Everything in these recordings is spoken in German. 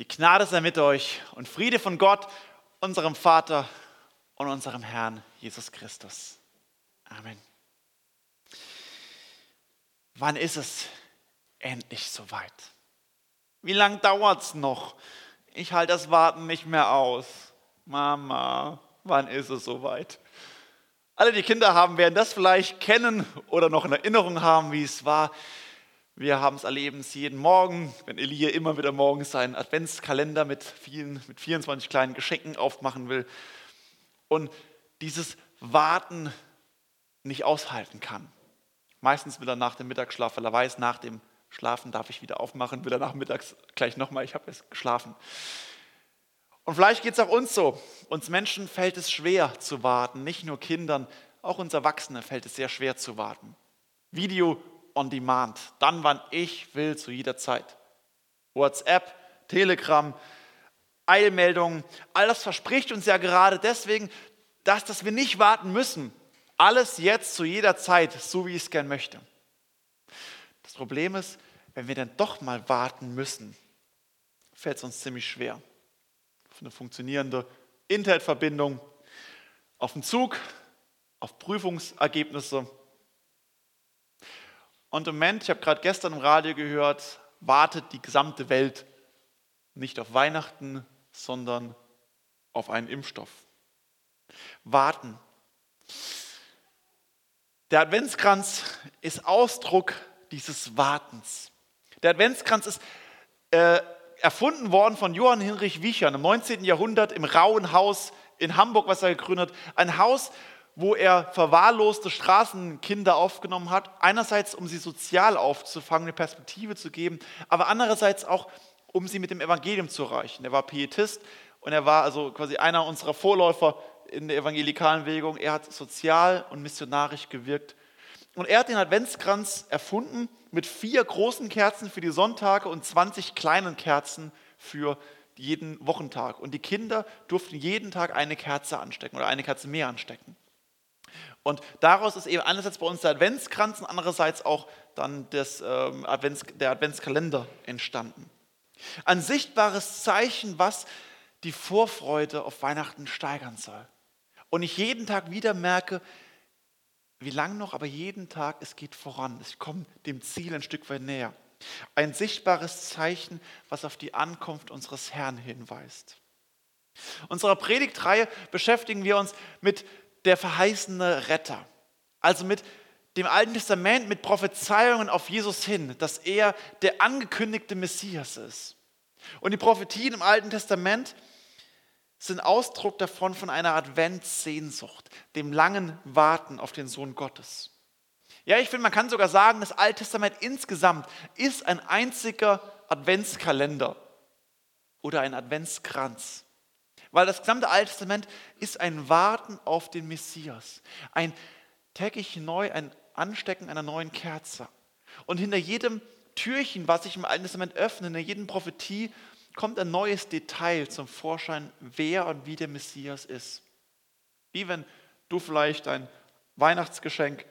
Die Gnade sei mit euch und Friede von Gott, unserem Vater und unserem Herrn Jesus Christus. Amen. Wann ist es endlich soweit? Wie lange dauert es noch? Ich halte das Warten nicht mehr aus. Mama, wann ist es soweit? Alle die Kinder haben, werden das vielleicht kennen oder noch in Erinnerung haben, wie es war. Wir haben es erleben, jeden Morgen, wenn Elia immer wieder morgens seinen Adventskalender mit, vielen, mit 24 kleinen Geschenken aufmachen will und dieses Warten nicht aushalten kann. Meistens will er nach dem Mittagsschlaf, weil er weiß, nach dem Schlafen darf ich wieder aufmachen, will er nachmittags gleich nochmal, ich habe jetzt geschlafen. Und vielleicht geht es auch uns so. Uns Menschen fällt es schwer zu warten, nicht nur Kindern, auch uns Erwachsenen fällt es sehr schwer zu warten. Video on Demand, dann wann ich will, zu jeder Zeit. WhatsApp, Telegram, Eilmeldungen, all das verspricht uns ja gerade deswegen, dass, dass wir nicht warten müssen. Alles jetzt zu jeder Zeit, so wie ich es gern möchte. Das Problem ist, wenn wir dann doch mal warten müssen, fällt es uns ziemlich schwer. Auf eine funktionierende Internetverbindung, auf den Zug, auf Prüfungsergebnisse. Und im Moment, ich habe gerade gestern im Radio gehört, wartet die gesamte Welt nicht auf Weihnachten, sondern auf einen Impfstoff. Warten. Der Adventskranz ist Ausdruck dieses Wartens. Der Adventskranz ist äh, erfunden worden von Johann Hinrich Wiechern im 19. Jahrhundert im Rauen Haus in Hamburg, was er gegründet hat. Ein Haus, wo er verwahrloste Straßenkinder aufgenommen hat. Einerseits, um sie sozial aufzufangen, eine Perspektive zu geben, aber andererseits auch, um sie mit dem Evangelium zu erreichen. Er war Pietist und er war also quasi einer unserer Vorläufer in der evangelikalen Bewegung. Er hat sozial und missionarisch gewirkt. Und er hat den Adventskranz erfunden mit vier großen Kerzen für die Sonntage und 20 kleinen Kerzen für jeden Wochentag. Und die Kinder durften jeden Tag eine Kerze anstecken oder eine Kerze mehr anstecken. Und daraus ist eben einerseits bei uns der Adventskranz und andererseits auch dann das, ähm, Advents, der Adventskalender entstanden. Ein sichtbares Zeichen, was die Vorfreude auf Weihnachten steigern soll. Und ich jeden Tag wieder merke, wie lange noch, aber jeden Tag, es geht voran. Ich komme dem Ziel ein Stück weit näher. Ein sichtbares Zeichen, was auf die Ankunft unseres Herrn hinweist. Unserer Predigtreihe beschäftigen wir uns mit der verheißene Retter. Also mit dem Alten Testament, mit Prophezeiungen auf Jesus hin, dass er der angekündigte Messias ist. Und die Prophetien im Alten Testament sind Ausdruck davon von einer Adventssehnsucht, dem langen Warten auf den Sohn Gottes. Ja, ich finde, man kann sogar sagen, das Alte Testament insgesamt ist ein einziger Adventskalender oder ein Adventskranz. Weil das gesamte Alte Testament ist ein Warten auf den Messias. Ein täglich neu, ein Anstecken einer neuen Kerze. Und hinter jedem Türchen, was sich im Alten Testament öffnet, hinter jedem Prophetie, kommt ein neues Detail zum Vorschein, wer und wie der Messias ist. Wie wenn du vielleicht ein Weihnachtsgeschenk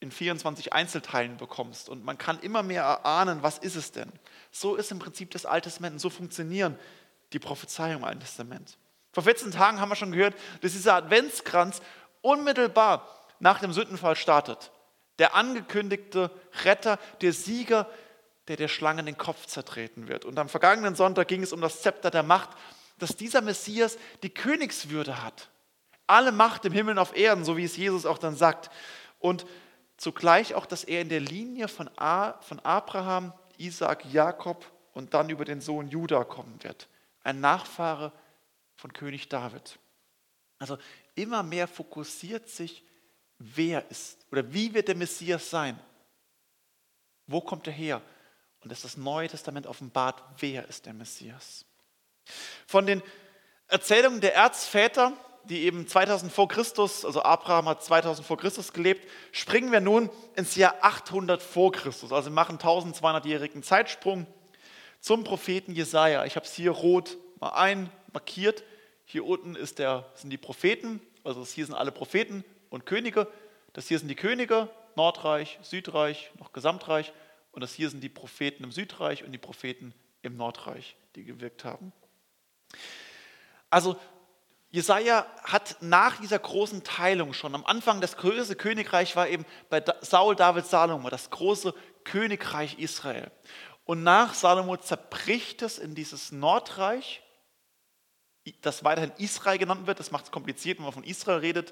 in 24 Einzelteilen bekommst und man kann immer mehr erahnen, was ist es denn. So ist im Prinzip das Alte Testament und so funktionieren die Prophezeiung im Alten Testament. Vor 14 Tagen haben wir schon gehört, dass dieser Adventskranz unmittelbar nach dem Sündenfall startet. Der angekündigte Retter, der Sieger, der der Schlange den Kopf zertreten wird. Und am vergangenen Sonntag ging es um das Zepter der Macht, dass dieser Messias die Königswürde hat. Alle Macht im Himmel und auf Erden, so wie es Jesus auch dann sagt. Und zugleich auch, dass er in der Linie von, Abraham, Isaac, Jakob und dann über den Sohn Judah kommen wird ein Nachfahre von König David. Also immer mehr fokussiert sich, wer ist oder wie wird der Messias sein? Wo kommt er her? Und dass das Neue Testament offenbart, wer ist der Messias. Von den Erzählungen der Erzväter, die eben 2000 vor Christus, also Abraham hat 2000 vor Christus gelebt, springen wir nun ins Jahr 800 vor Christus. Also machen 1200-jährigen Zeitsprung zum Propheten Jesaja. Ich habe es hier rot mal einmarkiert. Hier unten der, sind die Propheten, also hier sind alle Propheten und Könige. Das hier sind die Könige, Nordreich, Südreich, noch Gesamtreich. Und das hier sind die Propheten im Südreich und die Propheten im Nordreich, die gewirkt haben. Also Jesaja hat nach dieser großen Teilung schon, am Anfang das größte Königreich war eben bei Saul, David, Salomo, das große Königreich Israel. Und nach Salomo zerbricht es in dieses Nordreich, das weiterhin Israel genannt wird. Das macht es kompliziert, wenn man von Israel redet.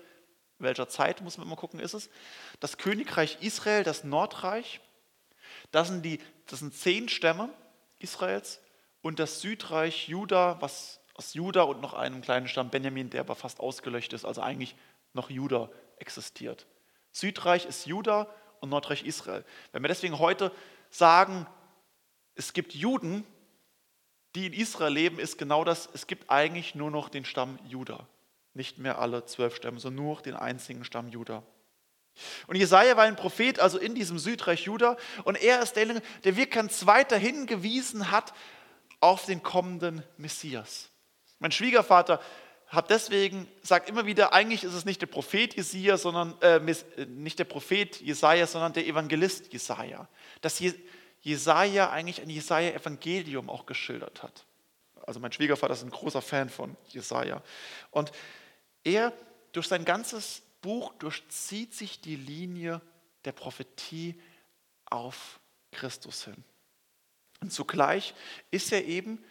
In welcher Zeit muss man immer gucken, ist es? Das Königreich Israel, das Nordreich, das sind, die, das sind zehn Stämme Israels und das Südreich Juda, was aus Juda und noch einem kleinen Stamm Benjamin, der aber fast ausgelöscht ist, also eigentlich noch Juda existiert. Südreich ist Juda und Nordreich Israel. Wenn wir deswegen heute sagen, es gibt Juden, die in Israel leben, ist genau das, es gibt eigentlich nur noch den Stamm Juda. Nicht mehr alle zwölf Stämme, sondern nur den einzigen Stamm Juda. Und Jesaja war ein Prophet, also in diesem Südreich Juda, und er ist der, der wirklich ganz weiter hingewiesen hat auf den kommenden Messias. Mein Schwiegervater hat deswegen, sagt immer wieder, eigentlich ist es nicht der Prophet Jesaja, sondern äh, äh nicht der Prophet Jesaja, sondern der Evangelist Jesaja. Dass Jesaja eigentlich ein Jesaja-Evangelium auch geschildert hat. Also mein Schwiegervater ist ein großer Fan von Jesaja. Und er, durch sein ganzes Buch, durchzieht sich die Linie der Prophetie auf Christus hin. Und zugleich ist er eben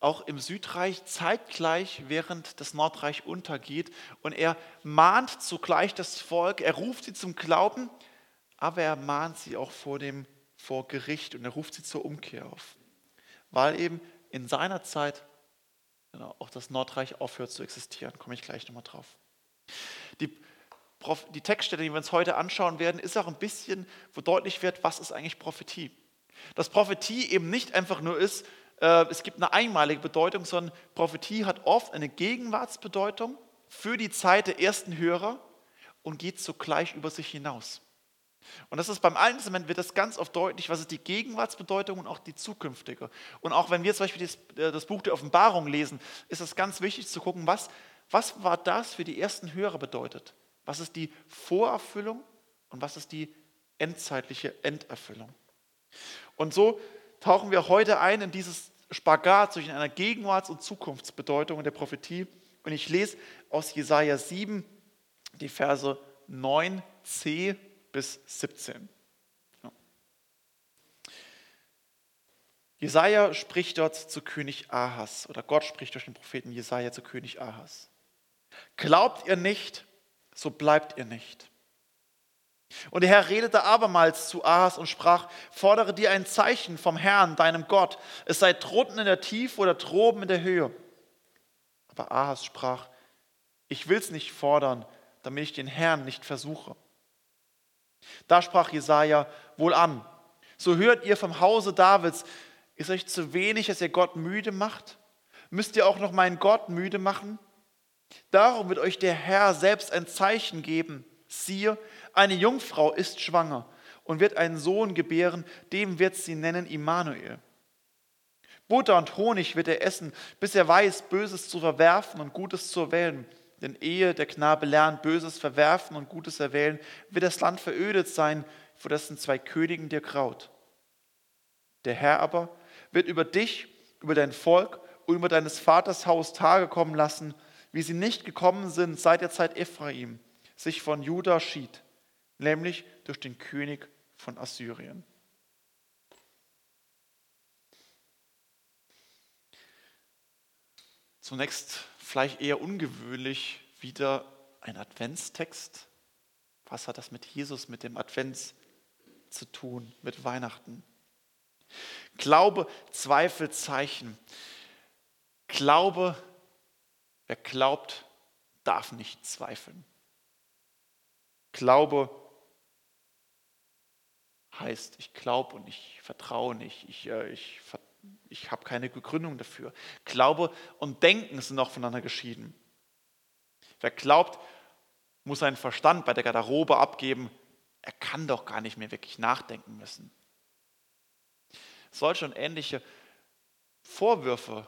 auch im Südreich zeitgleich, während das Nordreich untergeht. Und er mahnt zugleich das Volk, er ruft sie zum Glauben, aber er mahnt sie auch vor dem vor Gericht und er ruft sie zur Umkehr auf. Weil eben in seiner Zeit genau, auch das Nordreich aufhört zu existieren. Komme ich gleich nochmal drauf. Die, die Textstelle, die wir uns heute anschauen werden, ist auch ein bisschen, wo deutlich wird, was ist eigentlich Prophetie. Dass Prophetie eben nicht einfach nur ist, äh, es gibt eine einmalige Bedeutung, sondern Prophetie hat oft eine Gegenwartsbedeutung für die Zeit der ersten Hörer und geht zugleich über sich hinaus. Und das ist beim Alten Testament wird das ganz oft deutlich, was ist die Gegenwartsbedeutung und auch die zukünftige. Und auch wenn wir zum Beispiel das, äh, Buch der Offenbarung lesen, ist es ganz wichtig zu gucken, was, was war das für die ersten Hörer bedeutet. Was ist die Vorerfüllung und was ist die endzeitliche Enderfüllung. Und so tauchen wir heute ein in dieses Spagat zwischen einer Gegenwarts- und Zukunftsbedeutung der Prophetie. Und ich lese aus Jesaja 7 die Verse 9c bis 17. Jesaja spricht dort zu König Ahas, oder Gott spricht durch den Propheten Jesaja zu König Ahas. Glaubt ihr nicht, so bleibt ihr nicht. Und der Herr redete abermals zu Ahas und sprach: Fordere dir ein Zeichen vom Herrn, deinem Gott, es sei drunten in der Tiefe oder droben in der Höhe. Aber Ahas sprach: Ich will es nicht fordern, damit ich den Herrn nicht versuche. Da sprach Jesaja: Wohl an, so hört ihr vom Hause Davids, ist euch zu wenig, dass ihr Gott müde macht? Müsst ihr auch noch meinen Gott müde machen? Darum wird euch der Herr selbst ein Zeichen geben. Siehe, eine Jungfrau ist schwanger und wird einen Sohn gebären, dem wird sie nennen Immanuel. Butter und Honig wird er essen, bis er weiß, Böses zu verwerfen und Gutes zu erwählen. Denn ehe der Knabe lernt, Böses verwerfen und Gutes erwählen, wird das Land verödet sein, vor dessen zwei Königen dir graut. Der Herr aber wird über dich, über dein Volk und über deines Vaters Haus Tage kommen lassen, wie sie nicht gekommen sind seit der Zeit Ephraim, sich von Juda schied, nämlich durch den König von Assyrien. Zunächst vielleicht eher ungewöhnlich wieder ein Adventstext. Was hat das mit Jesus, mit dem Advent zu tun, mit Weihnachten? Glaube, Zweifel, Zeichen. Glaube, wer glaubt, darf nicht zweifeln. Glaube heißt, ich glaube und ich vertraue nicht, ich, äh, ich, ich habe keine Begründung dafür. Glaube und Denken sind noch voneinander geschieden. Wer glaubt, muss seinen Verstand bei der Garderobe abgeben. Er kann doch gar nicht mehr wirklich nachdenken müssen. Solche und ähnliche Vorwürfe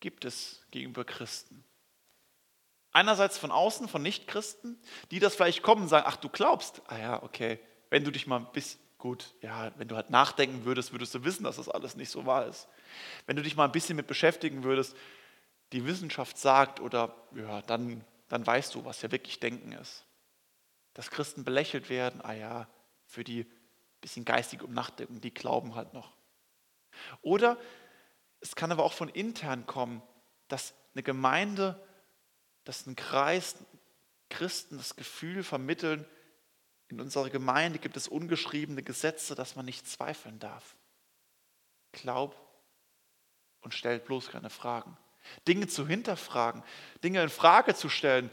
gibt es gegenüber Christen. Einerseits von außen, von Nichtchristen, die das vielleicht kommen und sagen, ach du glaubst, ah ja, okay, wenn du dich mal bis Gut, ja, wenn du halt nachdenken würdest, würdest du wissen, dass das alles nicht so wahr ist. Wenn du dich mal ein bisschen mit beschäftigen würdest, die Wissenschaft sagt oder ja, dann, dann weißt du, was ja wirklich Denken ist. Dass Christen belächelt werden, ah ja, für die bisschen geistige Umnachdenken, die glauben halt noch. Oder es kann aber auch von intern kommen, dass eine Gemeinde, dass ein Kreis Christen das Gefühl vermitteln, in unserer Gemeinde gibt es ungeschriebene Gesetze, dass man nicht zweifeln darf. Glaub und stellt bloß keine Fragen. Dinge zu hinterfragen, Dinge in Frage zu stellen,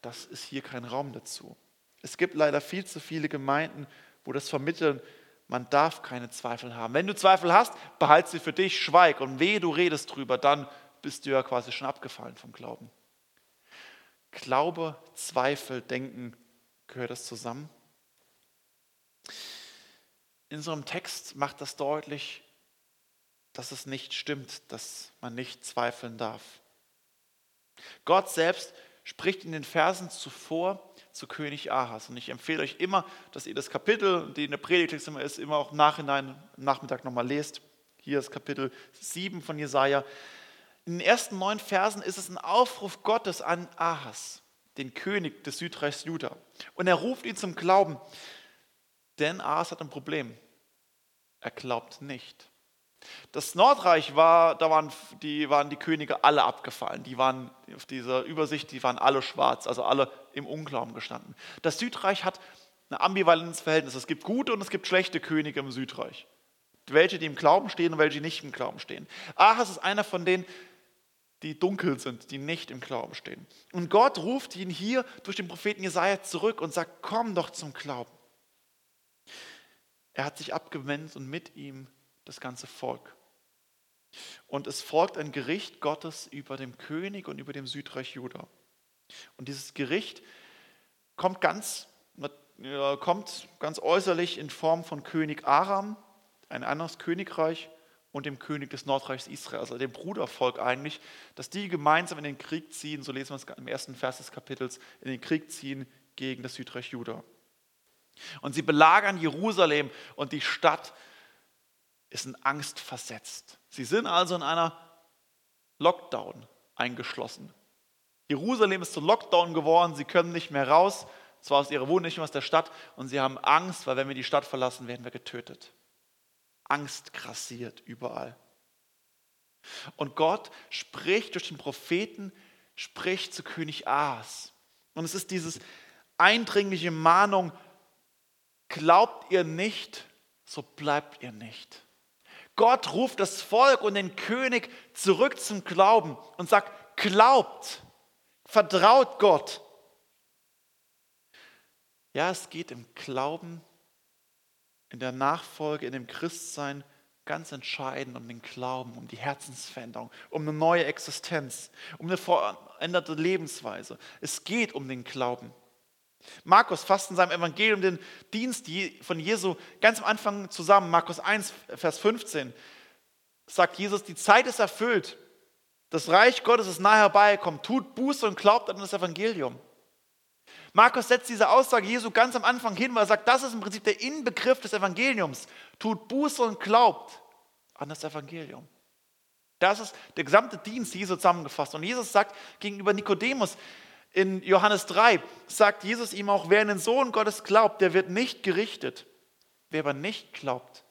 das ist hier kein Raum dazu. Es gibt leider viel zu viele Gemeinden, wo das Vermitteln, man darf keine Zweifel haben. Wenn du Zweifel hast, behalte sie für dich, schweig und wehe, du redest drüber, dann bist du ja quasi schon abgefallen vom Glauben. Glaube, Zweifel, Denken, gehört das zusammen? In unserem Text macht das deutlich, dass es nicht stimmt, dass man nicht zweifeln darf. Gott selbst spricht in den Versen zuvor zu König Ahas. Und ich empfehle euch immer, dass ihr das Kapitel, die in der Predigtext immer ist, immer auch im Nachhinein, am Nachmittag nochmal lest. Hier ist Kapitel 7 von Jesaja. In den ersten neun Versen ist es ein Aufruf Gottes an Ahas, den König des Südreichs Juda. Und er ruft ihn zum Glauben. Denn Ahas hat ein Problem. Er glaubt nicht. Das Nordreich war, da waren die, waren die Könige alle abgefallen. Die waren auf dieser Übersicht, die waren alle schwarz, also alle im Unglauben gestanden. Das Südreich hat ein ambivalentes Verhältnis. Es gibt gute und es gibt schlechte Könige im Südreich. Welche, die im Glauben stehen und welche, die nicht im Glauben stehen. Ahas ist einer von denen, die dunkel sind, die nicht im Glauben stehen. Und Gott ruft ihn hier durch den Propheten Jesaja zurück und sagt: Komm doch zum Glauben. Er hat sich abgewendet und mit ihm das ganze Volk. Und es folgt ein Gericht Gottes über dem König und über dem Südreich Juda. Und dieses Gericht kommt ganz, kommt ganz äußerlich in Form von König Aram, ein anderes Königreich, und dem König des Nordreichs Israel, also dem Brudervolk eigentlich, dass die gemeinsam in den Krieg ziehen, so lesen wir es im ersten Vers des Kapitels, in den Krieg ziehen gegen das Südreich Juda. Und sie belagern Jerusalem und die Stadt ist in Angst versetzt. Sie sind also in einer Lockdown eingeschlossen. Jerusalem ist zu Lockdown geworden, sie können nicht mehr raus, zwar aus ihrer Wohnung, nicht mehr aus der Stadt, und sie haben Angst, weil wenn wir die Stadt verlassen, werden wir getötet. Angst grassiert überall. Und Gott spricht durch den Propheten, spricht zu König Ahas. Und es ist dieses eindringliche Mahnung, glaubt ihr nicht, so bleibt ihr nicht. Gott ruft das Volk und den König zurück zum Glauben und sagt, glaubt, vertraut Gott. Ja, es geht im Glauben, in der Nachfolge, in dem Christsein ganz entscheidend um den Glauben, um die Herzensveränderung, um eine neue Existenz, um eine veränderte Lebensweise. Es geht um den Glauben. Markus fasst in seinem Evangelium den Dienst von Jesu ganz am Anfang zusammen. Markus 1, Vers 15 sagt Jesus, die Zeit ist erfüllt. Das Reich Gottes ist nahe herbeigekommen. Tut Buße und glaubt an das Evangelium. Markus setzt diese Aussage Jesu ganz am Anfang hin, weil er sagt, das ist im Prinzip der Inbegriff des Evangeliums. Tut Buße und glaubt an das Evangelium. Das ist der gesamte Dienst Jesu zusammengefasst. Und Jesus sagt gegenüber Nikodemus, in Johannes 3 sagt Jesus ihm auch, wer in den Sohn Gottes glaubt, der wird nicht gerichtet. Wer aber nicht glaubt,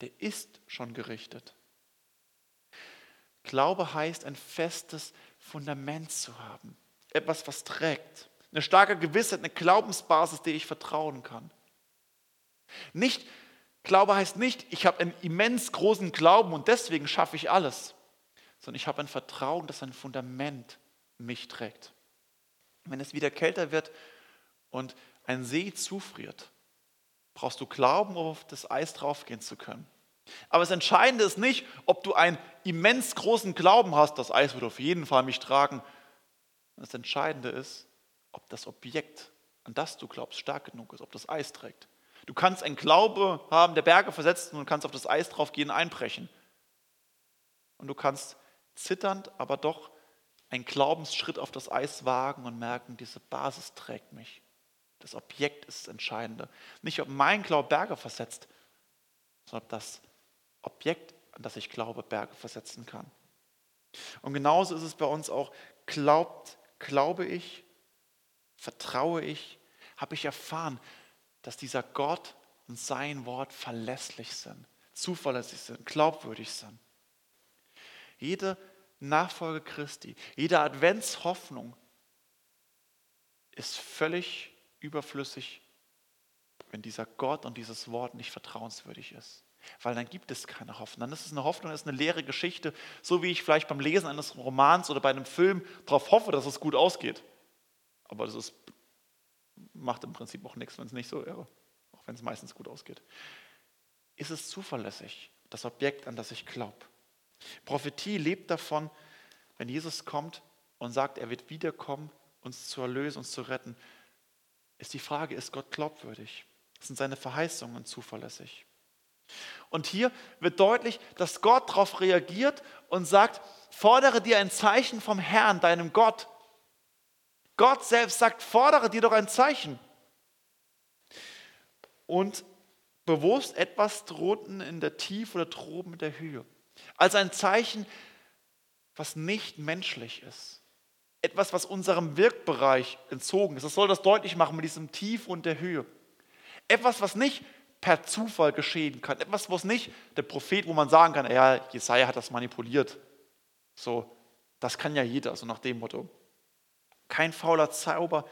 der ist schon gerichtet. Glaube heißt, ein festes Fundament zu haben. Etwas, was trägt. Eine starke Gewissheit, eine Glaubensbasis, der ich vertrauen kann. Nicht, Glaube heißt nicht, ich habe einen immens großen Glauben und deswegen schaffe ich alles, sondern ich habe ein Vertrauen, das ein Fundament mich trägt wenn es wieder kälter wird und ein See zufriert, brauchst du Glauben, um auf das Eis draufgehen zu können. Aber das Entscheidende ist nicht, ob du einen immens großen Glauben hast, das Eis wird auf jeden Fall mich tragen. Das Entscheidende ist, ob das Objekt, an das du glaubst, stark genug ist, ob das Eis trägt. Du kannst einen Glaube haben, der Berge versetzt und kannst auf das Eis draufgehen, einbrechen. Und du kannst zitternd, aber doch einen Glaubensschritt auf das Eis wagen und merken, diese Basis trägt mich. Das Objekt ist das Entscheidende. Nicht, ob mein Glaube Berge versetzt, sondern ob das Objekt, an das ich glaube, Berge versetzen kann. Und genauso ist es bei uns auch. Glaubt, glaube ich, vertraue ich, habe ich erfahren, dass dieser Gott und sein Wort verlässlich sind, zuverlässig sind, glaubwürdig sind. Jede Nachfolge Christi, jede Adventshoffnung ist völlig überflüssig, wenn dieser Gott und dieses Wort nicht vertrauenswürdig ist. Weil dann gibt es keine Hoffnung. Dann ist es eine Hoffnung, ist eine leere Geschichte, so wie ich vielleicht beim Lesen eines Romans oder bei einem Film darauf hoffe, dass es gut ausgeht. Aber das ist, macht im Prinzip auch nichts, wenn es nicht so wäre, auch wenn es meistens gut ausgeht. Ist es zuverlässig, das Objekt, an das ich glaube? Prophetie lebt davon, wenn Jesus kommt und sagt, er wird wiederkommen, uns zu erlösen, uns zu retten, ist die Frage, ist Gott glaubwürdig? Sind seine Verheißungen zuverlässig? Und hier wird deutlich, dass Gott darauf reagiert und sagt, fordere dir ein Zeichen vom Herrn, deinem Gott. Gott selbst sagt, fordere dir doch ein Zeichen. Und bewusst etwas drunten in der Tiefe oder droben in der Höhe. Als ein Zeichen, was nicht menschlich ist. Etwas, was unserem Wirkbereich entzogen ist. Das soll das deutlich machen mit diesem Tief und der Höhe. Etwas, was nicht per Zufall geschehen kann. Etwas, was nicht der Prophet, wo man sagen kann, ja, Jesaja hat das manipuliert. So, das kann ja jeder, so nach dem Motto. Kein fauler Zauber,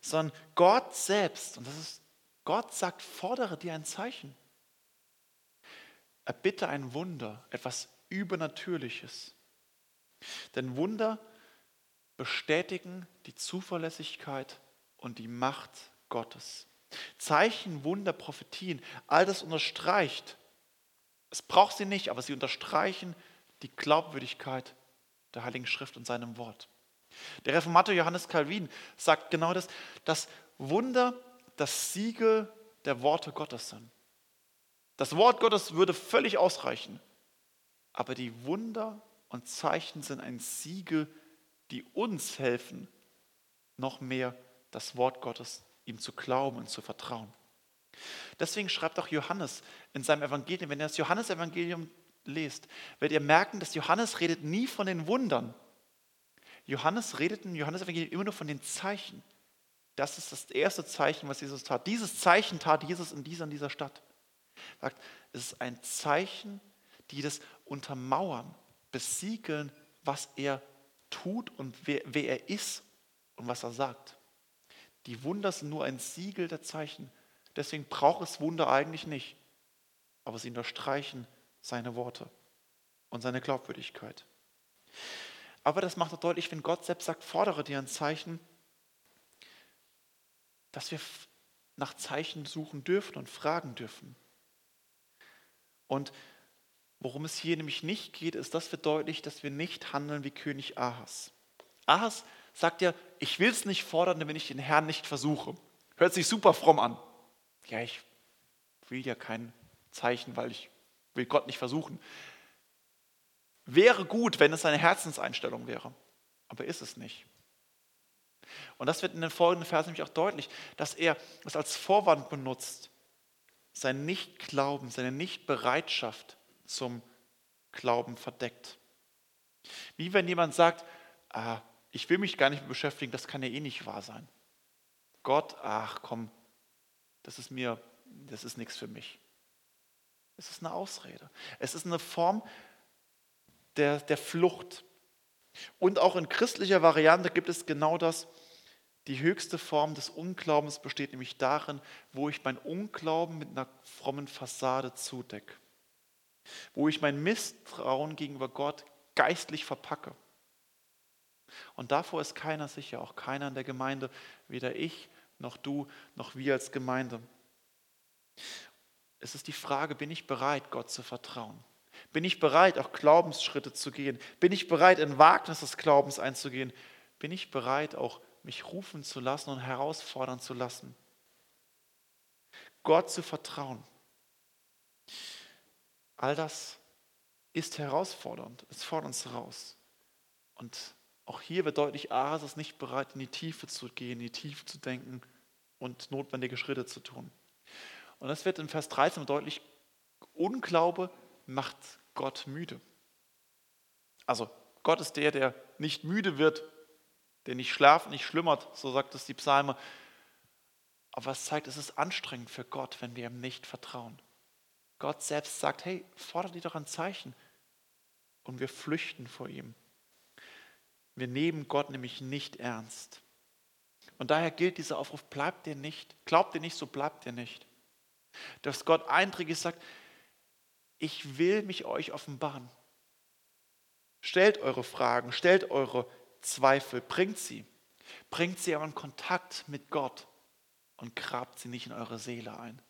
sondern Gott selbst. Und das ist, Gott sagt, fordere dir ein Zeichen. Erbitte ein Wunder, etwas Übernatürliches. Denn Wunder bestätigen die Zuverlässigkeit und die Macht Gottes. Zeichen, Wunder, Prophetien, all das unterstreicht, es braucht sie nicht, aber sie unterstreichen die Glaubwürdigkeit der Heiligen Schrift und seinem Wort. Der Reformator Johannes Calvin sagt genau das, dass Wunder das Siegel der Worte Gottes sind. Das Wort Gottes würde völlig ausreichen, aber die Wunder und Zeichen sind ein Siegel, die uns helfen, noch mehr das Wort Gottes ihm zu glauben und zu vertrauen. Deswegen schreibt auch Johannes in seinem Evangelium, wenn ihr das Johannesevangelium lest, werdet ihr merken, dass Johannes redet nie von den Wundern. Johannes redet im Johannesevangelium immer nur von den Zeichen. Das ist das erste Zeichen, was Jesus tat. Dieses Zeichen tat Jesus in dieser, in dieser Stadt. Er sagt, es ist ein Zeichen, die das untermauern, besiegeln, was er tut und wer, wer er ist und was er sagt. Die Wunder sind nur ein Siegel der Zeichen. Deswegen braucht es Wunder eigentlich nicht. Aber sie unterstreichen seine Worte und seine Glaubwürdigkeit. Aber das macht auch deutlich, wenn Gott selbst sagt, fordere dir ein Zeichen, dass wir nach Zeichen suchen dürfen und fragen dürfen. Und worum es hier nämlich nicht geht, ist, dass wir deutlich, dass wir nicht handeln wie König Ahas. Ahas sagt ja, ich will es nicht fordern, wenn ich den Herrn nicht versuche. Hört sich super fromm an. Ja, ich will ja kein Zeichen, weil ich will Gott nicht versuchen. Wäre gut, wenn es eine Herzenseinstellung wäre, aber ist es nicht. Und das wird in den folgenden Versen nämlich auch deutlich, dass er es als Vorwand benutzt, sein Nichtglauben, seine Nichtbereitschaft zum Glauben verdeckt. Wie wenn jemand sagt, ah, ich will mich gar nicht mehr beschäftigen, das kann ja eh nicht wahr sein. Gott, ach komm, das ist mir, das ist nichts für mich. Es ist eine Ausrede. Es ist eine Form der, der Flucht. Und auch in christlicher Variante gibt es genau das. Die höchste Form des Unglaubens besteht nämlich darin, wo ich mein Unglauben mit einer frommen Fassade zudecke. Wo ich mein Misstrauen gegenüber Gott geistlich verpacke. Und davor ist keiner sicher, auch keiner in der Gemeinde, weder ich noch du noch wir als Gemeinde. Es ist die Frage, bin ich bereit, Gott zu vertrauen? Bin ich bereit, auch Glaubensschritte zu gehen? Bin ich bereit, in Wagnis des Glaubens einzugehen? Bin ich bereit, auch mich rufen zu lassen und herausfordern zu lassen? Gott zu vertrauen. All das ist herausfordernd. Es fordert uns heraus. Und auch hier wird deutlich, Ahas ist nicht bereit, in die Tiefe zu gehen, in die Tiefe zu denken und notwendige Schritte zu tun. Und das wird in Vers 13 deutlich, Unglaube macht Gott müde. Also Gott ist der, der nicht müde wird, der nicht schlaft, nicht schlummert, so sagt es die Psalme. Aber es zeigt, es ist anstrengend für Gott, wenn wir ihm nicht vertrauen. Gott selbst sagt, hey, fordert ihr doch ein Zeichen. Und wir flüchten vor ihm. Wir nehmen Gott nämlich nicht ernst. Und daher gilt dieser Aufruf, bleibt ihr nicht, glaubt ihr nicht, so bleibt ihr nicht. Dass Gott einträglich sagt, ich will mich euch offenbaren. Stellt eure Fragen, stellt eure Zweifel, bringt sie. Bringt sie aber in Kontakt mit Gott und grabt sie nicht in eure Seele ein.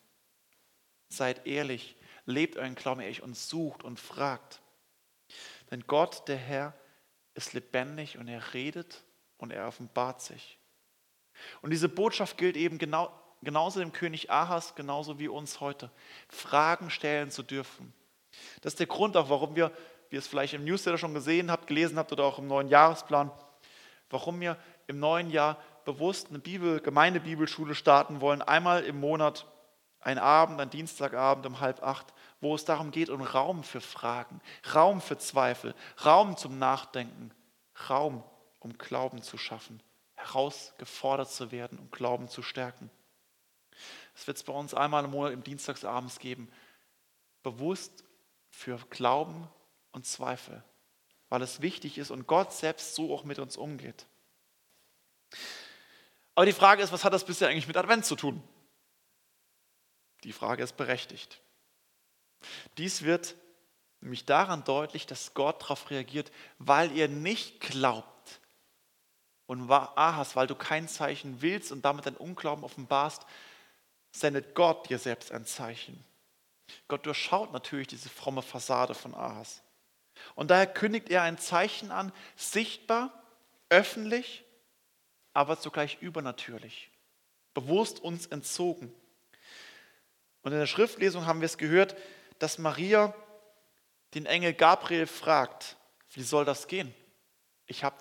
Seid ehrlich, lebt euren Glauben ehrlich und sucht und fragt. Denn Gott, der Herr, ist lebendig und er redet und er offenbart sich. Und diese Botschaft gilt eben genau, genauso dem König Ahas, genauso wie uns heute. Fragen stellen zu dürfen. Das ist der Grund auch, warum wir, wie ihr es vielleicht im Newsletter schon gesehen habt, gelesen habt oder auch im neuen Jahresplan, warum wir im neuen Jahr bewusst eine Bibel, Gemeindebibelschule starten wollen, einmal im Monat, ein Abend, ein Dienstagabend um halb acht, wo es darum geht, um Raum für Fragen, Raum für Zweifel, Raum zum Nachdenken, Raum, um Glauben zu schaffen, herausgefordert zu werden, um Glauben zu stärken. Es wird es bei uns einmal im Monat im Dienstagsabends geben, bewusst für Glauben und Zweifel, weil es wichtig ist und Gott selbst so auch mit uns umgeht. Aber die Frage ist, was hat das bisher eigentlich mit Advent zu tun? Die Frage ist berechtigt. Dies wird nämlich daran deutlich, dass Gott darauf reagiert, weil ihr nicht glaubt. Und Ahas, weil du kein Zeichen willst und damit dein Unglauben offenbarst, sendet Gott dir selbst ein Zeichen. Gott durchschaut natürlich diese fromme Fassade von Ahas. Und daher kündigt er ein Zeichen an, sichtbar, öffentlich, aber zugleich übernatürlich, bewusst uns entzogen. Und in der Schriftlesung haben wir es gehört, dass Maria den Engel Gabriel fragt, wie soll das gehen? Ich habe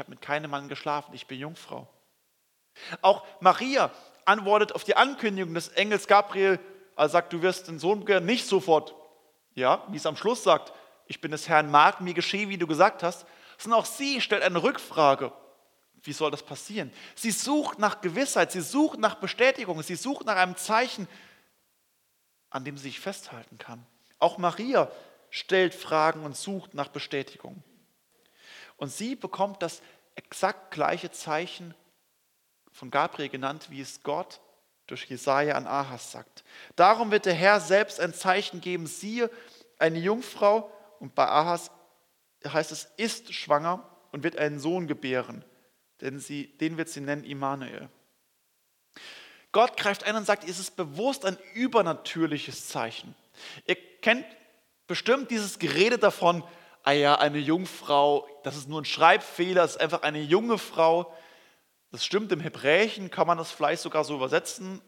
habe mit keinem Mann geschlafen, ich bin Jungfrau. Auch Maria antwortet auf die Ankündigung des Engels Gabriel, er sagt, du wirst den Sohn nicht sofort, ja, wie es am Schluss sagt, ich bin des Herrn Magd, mir geschehe, wie du gesagt hast, sondern auch sie stellt eine Rückfrage. Wie soll das passieren? Sie sucht nach Gewissheit, sie sucht nach Bestätigung, sie sucht nach einem Zeichen, an dem sie sich festhalten kann. Auch Maria stellt Fragen und sucht nach Bestätigung. Und sie bekommt das exakt gleiche Zeichen von Gabriel genannt, wie es Gott durch Jesaja an Ahas sagt. Darum wird der Herr selbst ein Zeichen geben, siehe, eine Jungfrau, und bei Ahas heißt es, ist schwanger und wird einen Sohn gebären, denn sie, den wird sie nennen Immanuel. Gott greift ein und sagt, es ist bewusst ein übernatürliches Zeichen. Ihr kennt bestimmt dieses Gerede davon, ah ja, eine Jungfrau, das ist nur ein Schreibfehler, es ist einfach eine junge Frau. Das stimmt, im Hebräischen kann man das vielleicht sogar so übersetzen.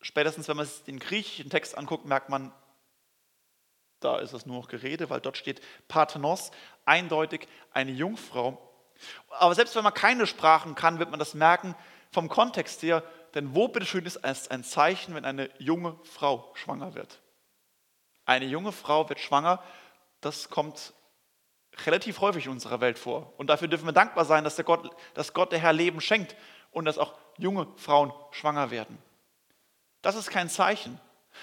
Spätestens, wenn man sich den griechischen Text anguckt, merkt man, da ist es nur noch Gerede, weil dort steht Parthenos, eindeutig eine Jungfrau. Aber selbst wenn man keine Sprachen kann, wird man das merken vom Kontext her, denn wo bitteschön ist es ein Zeichen, wenn eine junge Frau schwanger wird? Eine junge Frau wird schwanger, das kommt relativ häufig in unserer Welt vor. Und dafür dürfen wir dankbar sein, dass, der Gott, dass Gott der Herr Leben schenkt und dass auch junge Frauen schwanger werden. Das ist kein Zeichen.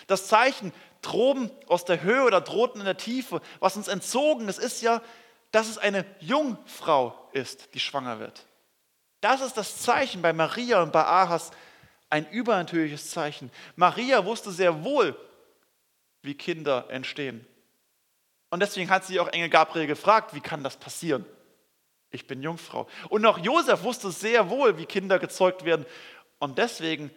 Das Zeichen droben aus der Höhe oder drohten in der Tiefe, was uns entzogen ist, ist ja, dass es eine Jungfrau ist, die schwanger wird. Das ist das Zeichen bei Maria und bei Ahas, ein übernatürliches Zeichen. Maria wusste sehr wohl, wie Kinder entstehen. Und deswegen hat sie auch Engel Gabriel gefragt, wie kann das passieren? Ich bin Jungfrau. Und auch Josef wusste sehr wohl, wie Kinder gezeugt werden. Und deswegen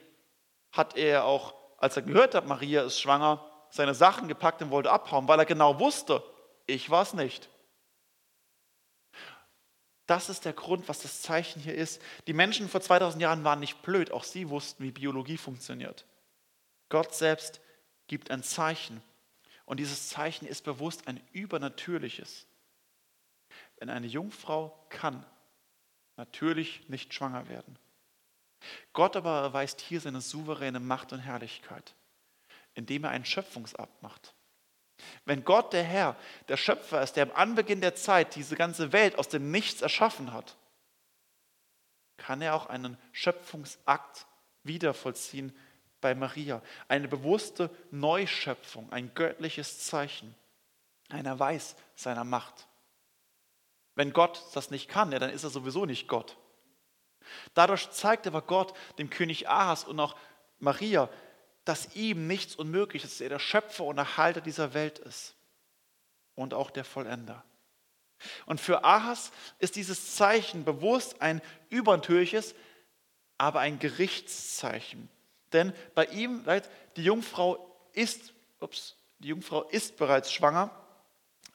hat er auch, als er gehört hat, Maria ist schwanger, seine Sachen gepackt und wollte abhauen, weil er genau wusste, ich war es nicht. Das ist der Grund, was das Zeichen hier ist. Die Menschen vor 2000 Jahren waren nicht blöd, auch sie wussten, wie Biologie funktioniert. Gott selbst gibt ein Zeichen und dieses Zeichen ist bewusst ein übernatürliches. Wenn eine Jungfrau kann natürlich nicht schwanger werden. Gott aber erweist hier seine souveräne Macht und Herrlichkeit, indem er einen Schöpfungsakt macht. Wenn Gott, der Herr, der Schöpfer ist, der am Anbeginn der Zeit diese ganze Welt aus dem Nichts erschaffen hat, kann er auch einen Schöpfungsakt wieder vollziehen bei Maria. Eine bewusste Neuschöpfung, ein göttliches Zeichen. Einer weiß seiner Macht. Wenn Gott das nicht kann, ja, dann ist er sowieso nicht Gott. Dadurch zeigt aber Gott dem König Ahas und auch Maria, dass ihm nichts unmöglich ist, dass er der Schöpfer und Erhalter dieser Welt ist und auch der Vollender. Und für Ahas ist dieses Zeichen bewusst ein übernatürliches, aber ein Gerichtszeichen. Denn bei ihm, die Jungfrau ist, ups, die Jungfrau ist bereits schwanger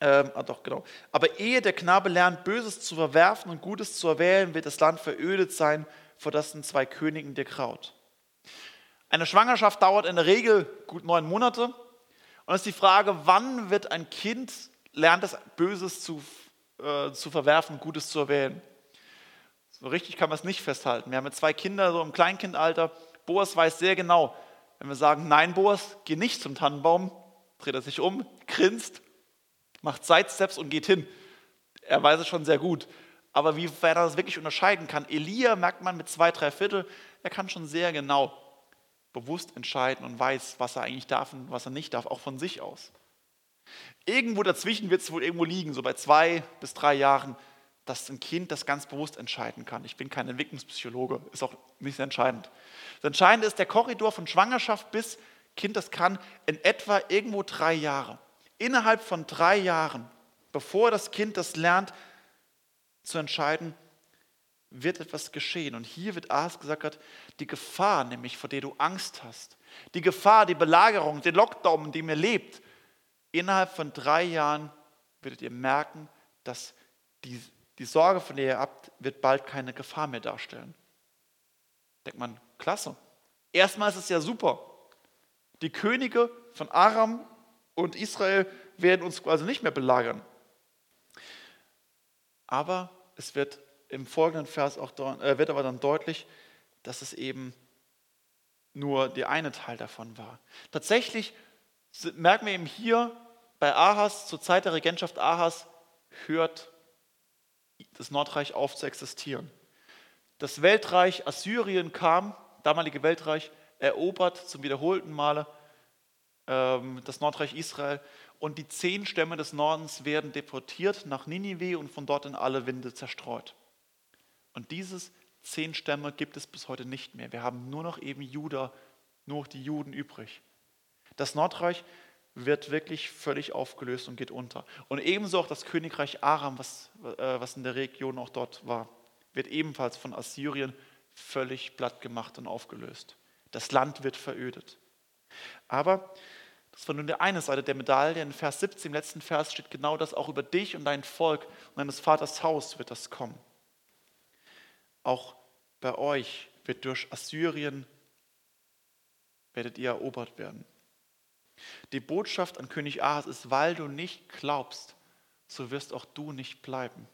ähm, ah doch, genau. Aber ehe der Knabe lernt, Böses zu verwerfen und Gutes zu erwählen, wird das Land verödet sein, vor dessen zwei Königen der Kraut. Eine Schwangerschaft dauert in der Regel gut neun Monate. Und es ist die Frage, wann wird ein Kind lernt, das Böses zu, äh, zu verwerfen, Gutes zu erwählen? So richtig kann man es nicht festhalten. Wir haben zwei Kinder so im Kleinkindalter. Boas weiß sehr genau, wenn wir sagen, nein, Boas, geh nicht zum Tannenbaum, dreht er sich um, grinst macht Sidesteps und geht hin. Er weiß es schon sehr gut. Aber wie er das wirklich unterscheiden kann, Elia merkt man mit zwei, drei Viertel, er kann schon sehr genau bewusst entscheiden und weiß, was er eigentlich darf und was er nicht darf, auch von sich aus. Irgendwo dazwischen wird es wohl irgendwo liegen, so bei zwei bis drei Jahren, dass ein Kind das ganz bewusst entscheiden kann. Ich bin kein Entwicklungspsychologe, ist auch nicht entscheidend. Das Entscheidende ist der Korridor von Schwangerschaft bis Kind, das kann in etwa irgendwo drei Jahre innerhalb von drei Jahren, bevor das Kind das lernt, zu entscheiden, wird etwas geschehen. Und hier wird Ahas gesagt, die Gefahr nämlich, vor der du Angst hast, die Gefahr, die Belagerung, den Lockdown, in dem ihr lebt, innerhalb von drei Jahren werdet ihr merken, dass die, die Sorge, von der ihr habt, wird bald keine Gefahr mehr darstellen. Denkt man, klasse. Erstmal ist es ja super. Die Könige von Aram und Israel werden uns quasi nicht mehr belagern. Aber es wird im folgenden Vers auch äh, wird aber dann deutlich, dass es eben nur der eine Teil davon war. Tatsächlich merken wir eben hier bei Ahas, zur Zeit der Regentschaft Ahas, hört das Nordreich auf zu existieren. Das Weltreich Assyrien kam, damalige Weltreich, erobert zum wiederholten Male ähm, das Nordreich Israel. Und die zehn Stämme des Nordens werden deportiert nach Ninive und von dort in alle Winde zerstreut. Und dieses zehn Stämme gibt es bis heute nicht mehr. Wir haben nur noch eben Juda, nur noch die Juden übrig. Das Nordreich wird wirklich völlig aufgelöst und geht unter. Und ebenso auch das Königreich Aram, was, äh, was in der Region auch dort war, wird ebenfalls von Assyrien völlig platt gemacht und aufgelöst. Das Land wird verödet. Aber das war nur die eine Seite der Medaille. In Vers 17, im letzten Vers, steht genau das, auch über dich und dein Volk und deines Vaters Haus wird das kommen. Auch bei euch wird durch Assyrien, werdet ihr erobert werden. Die Botschaft an König Ahas ist, weil du nicht glaubst, so wirst auch du nicht bleiben.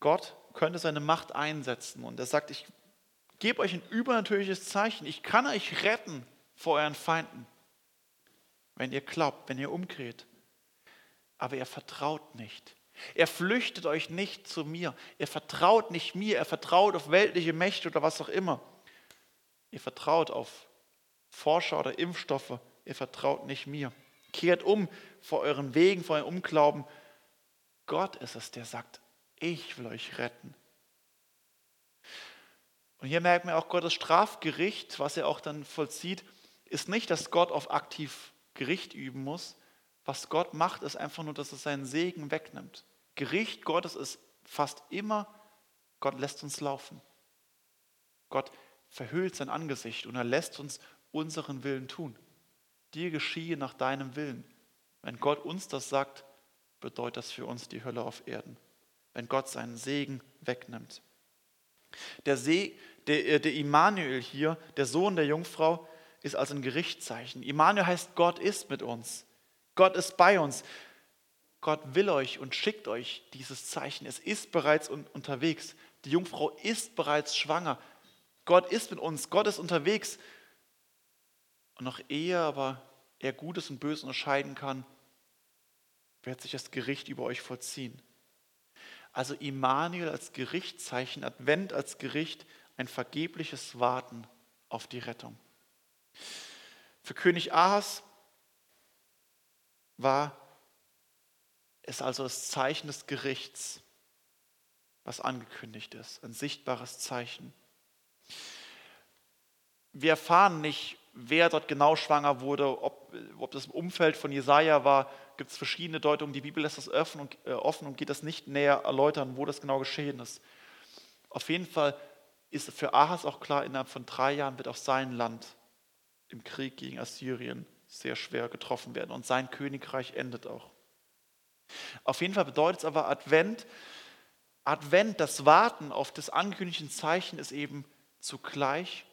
Gott könnte seine Macht einsetzen und er sagt, ich gebe euch ein übernatürliches Zeichen. Ich kann euch retten vor euren Feinden, wenn ihr glaubt, wenn ihr umkehrt. Aber ihr vertraut nicht. Er flüchtet euch nicht zu mir. Er vertraut nicht mir. Er vertraut auf weltliche Mächte oder was auch immer. Ihr vertraut auf Forscher oder Impfstoffe. Ihr vertraut nicht mir. Kehrt um vor euren Wegen, vor eurem Unglauben. Gott ist es, der sagt, ich will euch retten. Und hier merken wir auch Gottes Strafgericht, was er auch dann vollzieht, ist nicht, dass Gott auf aktiv Gericht üben muss. Was Gott macht, ist einfach nur, dass er seinen Segen wegnimmt. Gericht Gottes ist fast immer, Gott lässt uns laufen. Gott verhüllt sein Angesicht und er lässt uns unseren Willen tun. Dir geschiehe nach deinem Willen. Wenn Gott uns das sagt, bedeutet das für uns die Hölle auf Erden. Wenn Gott seinen Segen wegnimmt. Der, See, der, äh, der Immanuel hier, der Sohn der Jungfrau, ist also ein Gerichtszeichen. Immanuel heißt, Gott ist mit uns. Gott ist bei uns. Gott will euch und schickt euch dieses Zeichen. Es ist bereits un unterwegs. die Jungfrau ist bereits schwanger. Gott ist mit uns, Gott ist unterwegs. Und noch ehe aber er Gutes und Böses unterscheiden kann, wird sich das Gericht über euch vollziehen. Also Immanuel als Gerichtszeichen, Advent als Gericht, ein vergebliches Warten auf die Rettung. Für König Ahas war es also das Zeichen des Gerichts, was angekündigt ist, ein sichtbares Zeichen. Wir erfahren nicht, wer dort genau schwanger wurde, ob, ob das im Umfeld von Jesaja war, gibt es verschiedene Deutungen. Die Bibel lässt das offen und, äh, offen und geht das nicht näher erläutern, wo das genau geschehen ist. Auf jeden Fall ist für Ahas auch klar, innerhalb von drei Jahren wird auch sein Land im Krieg gegen Assyrien sehr schwer getroffen werden und sein Königreich endet auch. Auf jeden Fall bedeutet es aber Advent, Advent, das Warten auf das angekündigte Zeichen ist eben zugleich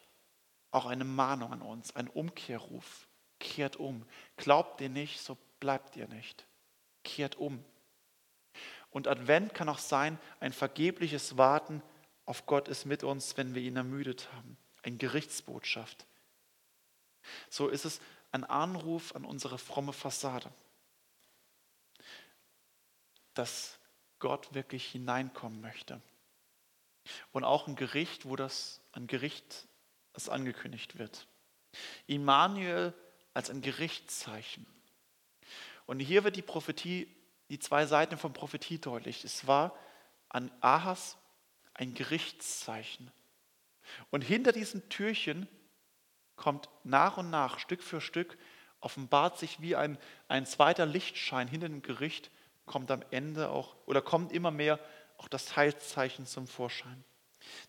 auch eine Mahnung an uns, ein Umkehrruf. Kehrt um. Glaubt ihr nicht, so bleibt ihr nicht. Kehrt um. Und Advent kann auch sein, ein vergebliches Warten auf Gott ist mit uns, wenn wir ihn ermüdet haben. Eine Gerichtsbotschaft. So ist es ein Anruf an unsere fromme Fassade, dass Gott wirklich hineinkommen möchte. Und auch ein Gericht, wo das ein Gericht das angekündigt wird. Immanuel als ein Gerichtszeichen. Und hier wird die Prophetie, die zwei Seiten von Prophetie deutlich. Es war an Ahas ein Gerichtszeichen. Und hinter diesen Türchen kommt nach und nach, Stück für Stück, offenbart sich wie ein, ein zweiter Lichtschein hinter dem Gericht, kommt am Ende auch, oder kommt immer mehr auch das Heilszeichen zum Vorschein.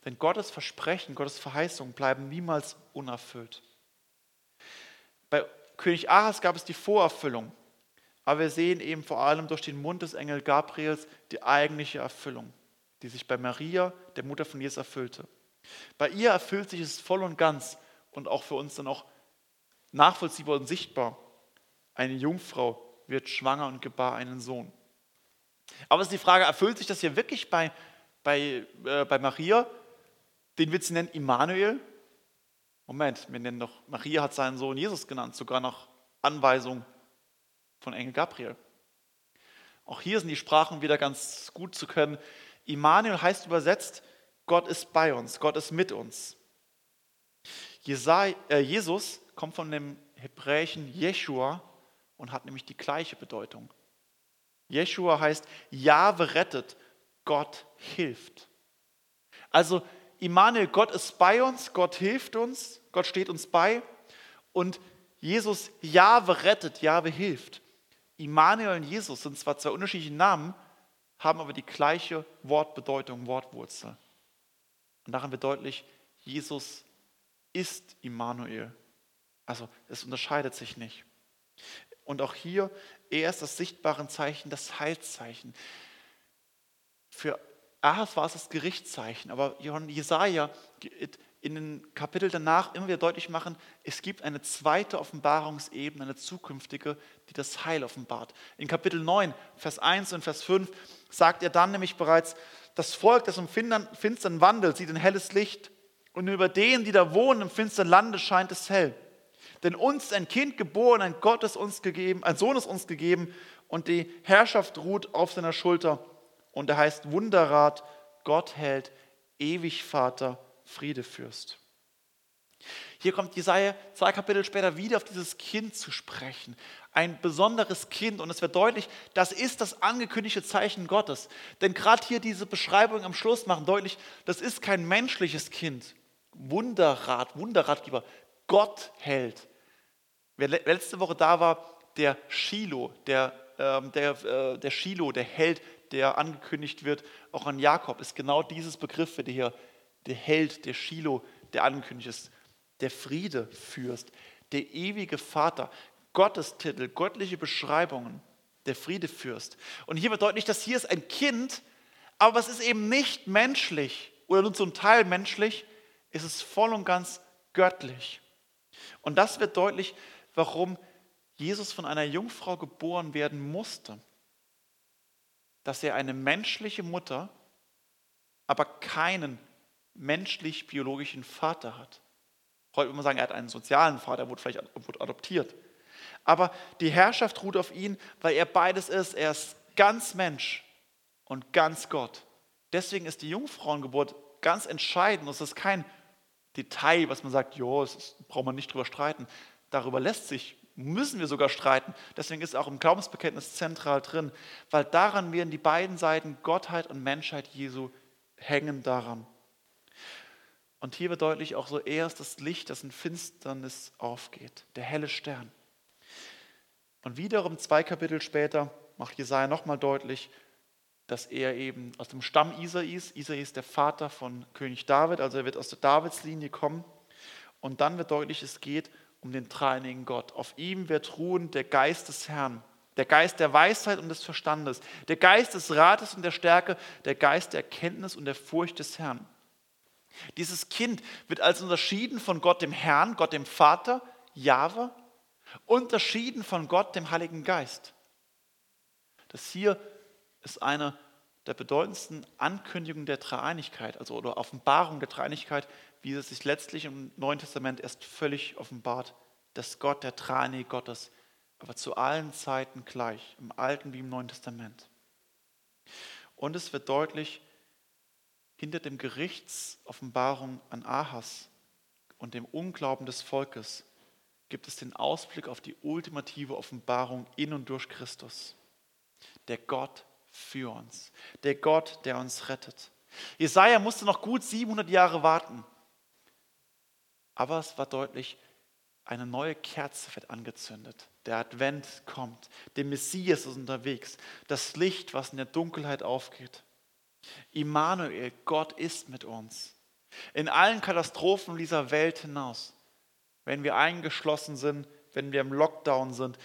Denn Gottes Versprechen, Gottes Verheißungen bleiben niemals unerfüllt. Bei König Ahas gab es die Vorerfüllung. Aber wir sehen eben vor allem durch den Mund des Engel Gabriels die eigentliche Erfüllung, die sich bei Maria, der Mutter von Jesus, erfüllte. Bei ihr erfüllt sich es voll und ganz und auch für uns dann auch nachvollziehbar und sichtbar. Eine Jungfrau wird schwanger und gebar einen Sohn. Aber es ist die Frage, erfüllt sich das hier wirklich bei, bei, äh, bei Maria? Den wird sie nennen Immanuel. Moment, wir nennen doch, Maria hat seinen Sohn Jesus genannt, sogar nach Anweisung von Engel Gabriel. Auch hier sind die Sprachen wieder ganz gut zu können. Immanuel heißt übersetzt, Gott ist bei uns, Gott ist mit uns. Äh, Jesus kommt von dem hebräischen Jeshua und hat nämlich die gleiche Bedeutung. Jeshua heißt, Jahwe rettet, Gott hilft. Also Immanuel, Gott ist bei uns, Gott hilft uns, Gott steht uns bei und Jesus, Jahwe rettet, Jahwe hilft. Immanuel und Jesus sind zwar zwei unterschiedliche Namen, haben aber die gleiche Wortbedeutung, Wortwurzel. Und daran wird deutlich, Jesus ist Immanuel. Also es unterscheidet sich nicht. Und auch hier, er ist das sichtbare Zeichen, das Heilszeichen. Für Ahas war es das Gerichtszeichen, aber Jesaja in den Kapiteln danach immer wieder deutlich machen, es gibt eine zweite Offenbarungsebene, eine zukünftige, die das Heil offenbart. In Kapitel 9, Vers 1 und Vers 5 sagt er dann nämlich bereits, das Volk, das im finstern wandelt, sieht ein helles Licht und über denen, die da wohnen im finstern Lande, scheint es hell. Denn uns ist ein Kind geboren, ein Gott ist uns gegeben, ein Sohn ist uns gegeben und die Herrschaft ruht auf seiner Schulter. Und er heißt Wunderrat, Gott hält, ewig Vater, Friedefürst. Hier kommt Jesaja zwei Kapitel später wieder auf dieses Kind zu sprechen. Ein besonderes Kind. Und es wird deutlich, das ist das angekündigte Zeichen Gottes. Denn gerade hier diese Beschreibung am Schluss machen deutlich, das ist kein menschliches Kind. Wunderrat, Wunderratgeber, Gott hält. Wer letzte Woche da war, der Shiloh, der, äh, der, äh, der Shiloh, der Held, der angekündigt wird, auch an Jakob, ist genau dieses Begriff, der hier, der Held, der Shiloh, der angekündigt ist. Der Friedefürst, der ewige Vater, Gottes Titel, göttliche Beschreibungen, der Friedefürst. Und hier wird deutlich, dass hier ist ein Kind, aber es ist eben nicht menschlich oder nur zum Teil menschlich, ist es voll und ganz göttlich. Und das wird deutlich, warum Jesus von einer Jungfrau geboren werden musste. Dass er eine menschliche Mutter aber keinen menschlich-biologischen Vater hat. Heute würde man sagen, er hat einen sozialen Vater, er wurde vielleicht wurde adoptiert. Aber die Herrschaft ruht auf ihn, weil er beides ist. Er ist ganz Mensch und ganz Gott. Deswegen ist die Jungfrauengeburt ganz entscheidend. Es ist kein Detail, was man sagt, jo, das braucht man nicht drüber streiten. Darüber lässt sich, müssen wir sogar streiten. Deswegen ist auch im Glaubensbekenntnis zentral drin, weil daran werden die beiden Seiten Gottheit und Menschheit Jesu hängen daran. Und hier wird deutlich auch so erst das Licht, das in Finsternis aufgeht, der helle Stern. Und wiederum zwei Kapitel später macht Jesaja nochmal deutlich, dass er eben aus dem Stamm Isais, Isai ist der Vater von König David, also er wird aus der Davidslinie kommen. Und dann wird deutlich, es geht um den dreieinigen Gott. Auf ihm wird ruhen der Geist des Herrn, der Geist der Weisheit und des Verstandes, der Geist des Rates und der Stärke, der Geist der Erkenntnis und der Furcht des Herrn. Dieses Kind wird als unterschieden von Gott dem Herrn, Gott dem Vater, Jahwe, unterschieden von Gott dem Heiligen Geist. Das hier ist eine der bedeutendsten Ankündigungen der Dreieinigkeit, also oder Offenbarung der Dreieinigkeit, wie es sich letztlich im Neuen Testament erst völlig offenbart, dass Gott der Dreieinige Gottes, aber zu allen Zeiten gleich, im Alten wie im Neuen Testament. Und es wird deutlich, hinter dem Gerichtsoffenbarung an Ahas und dem Unglauben des Volkes gibt es den Ausblick auf die ultimative Offenbarung in und durch Christus. Der Gott für uns. Der Gott, der uns rettet. Jesaja musste noch gut 700 Jahre warten. Aber es war deutlich, eine neue Kerze wird angezündet. Der Advent kommt. Der Messias ist unterwegs. Das Licht, was in der Dunkelheit aufgeht. Immanuel, Gott ist mit uns. In allen Katastrophen dieser Welt hinaus. Wenn wir eingeschlossen sind, wenn wir im Lockdown sind,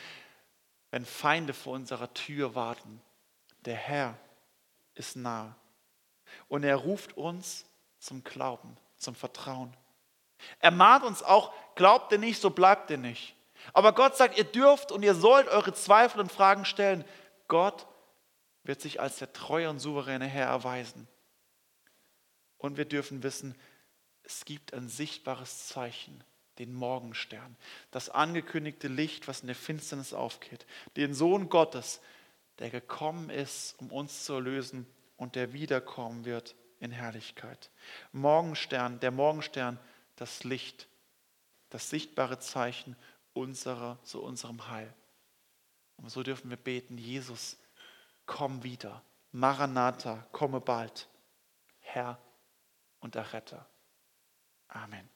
wenn Feinde vor unserer Tür warten. Der Herr ist nah. Und er ruft uns zum Glauben, zum Vertrauen. Er mahnt uns auch, glaubt ihr nicht, so bleibt ihr nicht. Aber Gott sagt, ihr dürft und ihr sollt eure Zweifel und Fragen stellen. Gott wird sich als der treue und souveräne Herr erweisen. Und wir dürfen wissen, es gibt ein sichtbares Zeichen, den Morgenstern, das angekündigte Licht, was in der Finsternis aufgeht, den Sohn Gottes, der gekommen ist, um uns zu erlösen und der wiederkommen wird in Herrlichkeit. Morgenstern, der Morgenstern, das Licht, das sichtbare Zeichen unserer, zu unserem Heil. Und so dürfen wir beten, Jesus, komm wieder. Maranatha, komme bald. Herr und Erretter. Amen.